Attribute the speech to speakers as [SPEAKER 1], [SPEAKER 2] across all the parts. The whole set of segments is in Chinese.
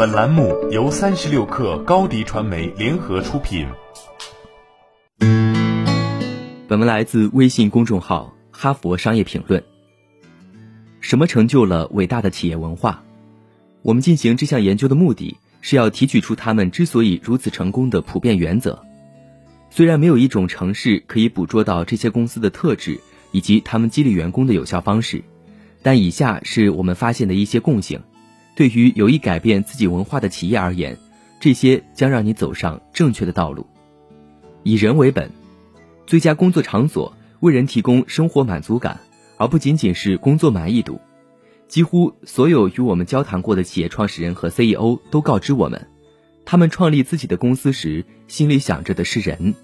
[SPEAKER 1] 本栏目由三十六氪高低传媒联合出品。
[SPEAKER 2] 本文来自微信公众号《哈佛商业评论》。什么成就了伟大的企业文化？我们进行这项研究的目的是要提取出他们之所以如此成功的普遍原则。虽然没有一种城市可以捕捉到这些公司的特质以及他们激励员工的有效方式，但以下是我们发现的一些共性。对于有意改变自己文化的企业而言，这些将让你走上正确的道路。以人为本，最佳工作场所为人提供生活满足感，而不仅仅是工作满意度。几乎所有与我们交谈过的企业创始人和 CEO 都告知我们，他们创立自己的公司时心里想着的是人。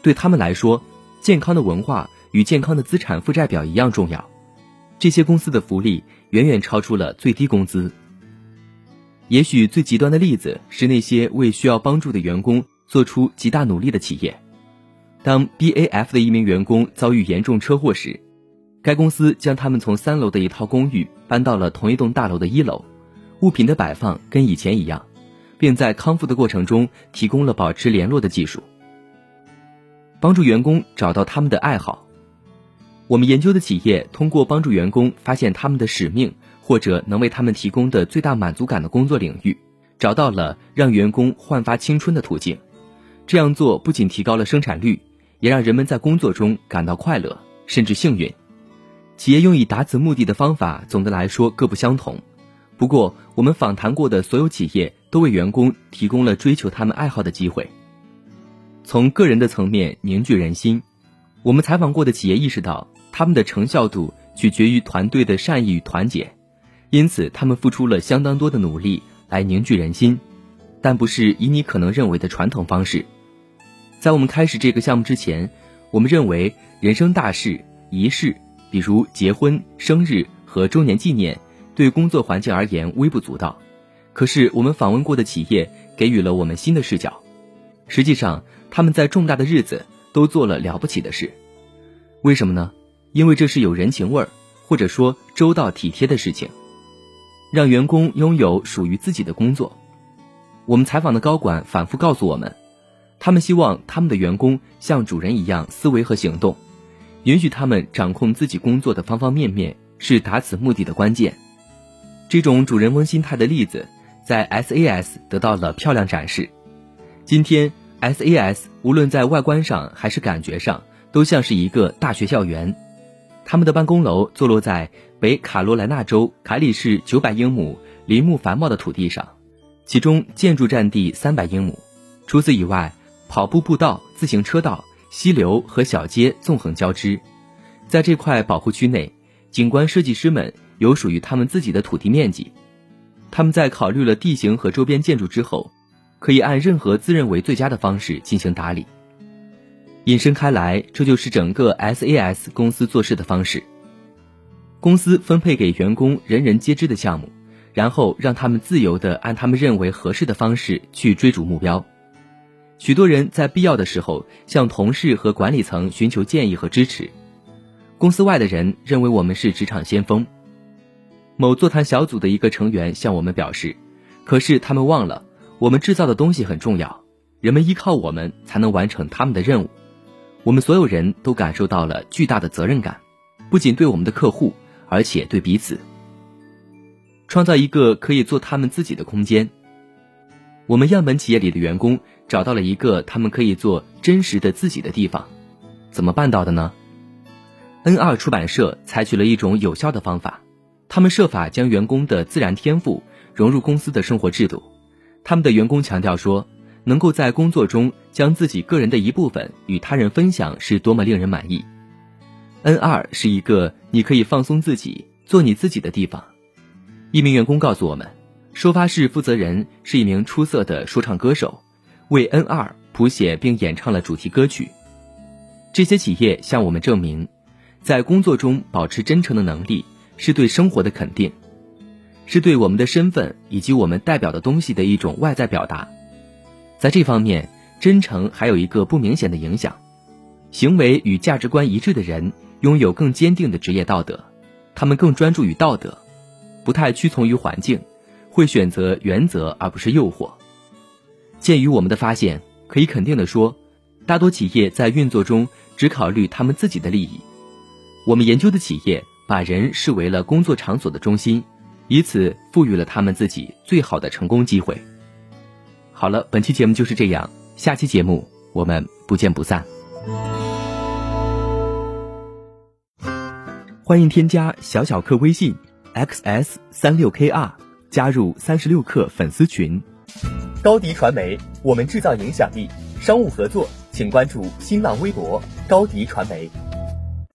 [SPEAKER 2] 对他们来说，健康的文化与健康的资产负债表一样重要。这些公司的福利远远超出了最低工资。也许最极端的例子是那些为需要帮助的员工做出极大努力的企业。当 BAF 的一名员工遭遇严重车祸时，该公司将他们从三楼的一套公寓搬到了同一栋大楼的一楼，物品的摆放跟以前一样，并在康复的过程中提供了保持联络的技术，帮助员工找到他们的爱好。我们研究的企业通过帮助员工发现他们的使命。或者能为他们提供的最大满足感的工作领域，找到了让员工焕发青春的途径。这样做不仅提高了生产率，也让人们在工作中感到快乐，甚至幸运。企业用以达此目的的方法，总的来说各不相同。不过，我们访谈过的所有企业都为员工提供了追求他们爱好的机会。从个人的层面凝聚人心，我们采访过的企业意识到，他们的成效度取决于团队的善意与团结。因此，他们付出了相当多的努力来凝聚人心，但不是以你可能认为的传统方式。在我们开始这个项目之前，我们认为人生大事、仪式，比如结婚、生日和周年纪念，对工作环境而言微不足道。可是，我们访问过的企业给予了我们新的视角。实际上，他们在重大的日子都做了了不起的事。为什么呢？因为这是有人情味儿，或者说周到体贴的事情。让员工拥有属于自己的工作。我们采访的高管反复告诉我们，他们希望他们的员工像主人一样思维和行动，允许他们掌控自己工作的方方面面是达此目的的关键。这种主人翁心态的例子在 SAS 得到了漂亮展示。今天，SAS 无论在外观上还是感觉上，都像是一个大学校园。他们的办公楼坐落在北卡罗来纳州凯里市九百英亩林木繁茂的土地上，其中建筑占地三百英亩。除此以外，跑步步道、自行车道、溪流和小街纵横交织。在这块保护区内，景观设计师们有属于他们自己的土地面积。他们在考虑了地形和周边建筑之后，可以按任何自认为最佳的方式进行打理。引申开来，这就是整个 SAS 公司做事的方式。公司分配给员工人人皆知的项目，然后让他们自由地按他们认为合适的方式去追逐目标。许多人在必要的时候向同事和管理层寻求建议和支持。公司外的人认为我们是职场先锋。某座谈小组的一个成员向我们表示：“可是他们忘了，我们制造的东西很重要，人们依靠我们才能完成他们的任务。”我们所有人都感受到了巨大的责任感，不仅对我们的客户，而且对彼此。创造一个可以做他们自己的空间。我们样本企业里的员工找到了一个他们可以做真实的自己的地方。怎么办到的呢？N 二出版社采取了一种有效的方法，他们设法将员工的自然天赋融入公司的生活制度。他们的员工强调说。能够在工作中将自己个人的一部分与他人分享，是多么令人满意。N 二是一个你可以放松自己、做你自己的地方。一名员工告诉我们，收发室负责人是一名出色的说唱歌手，为 N 二谱写并演唱了主题歌曲。这些企业向我们证明，在工作中保持真诚的能力，是对生活的肯定，是对我们的身份以及我们代表的东西的一种外在表达。在这方面，真诚还有一个不明显的影响：行为与价值观一致的人拥有更坚定的职业道德，他们更专注于道德，不太屈从于环境，会选择原则而不是诱惑。鉴于我们的发现，可以肯定的说，大多企业在运作中只考虑他们自己的利益。我们研究的企业把人视为了工作场所的中心，以此赋予了他们自己最好的成功机会。好了，本期节目就是这样，下期节目我们不见不散。欢迎添加小小客微信 xs 三六 kr，加入三十六课粉丝群。高迪传媒，我们制造影响力。商务合作，请关注新浪微博高迪传媒。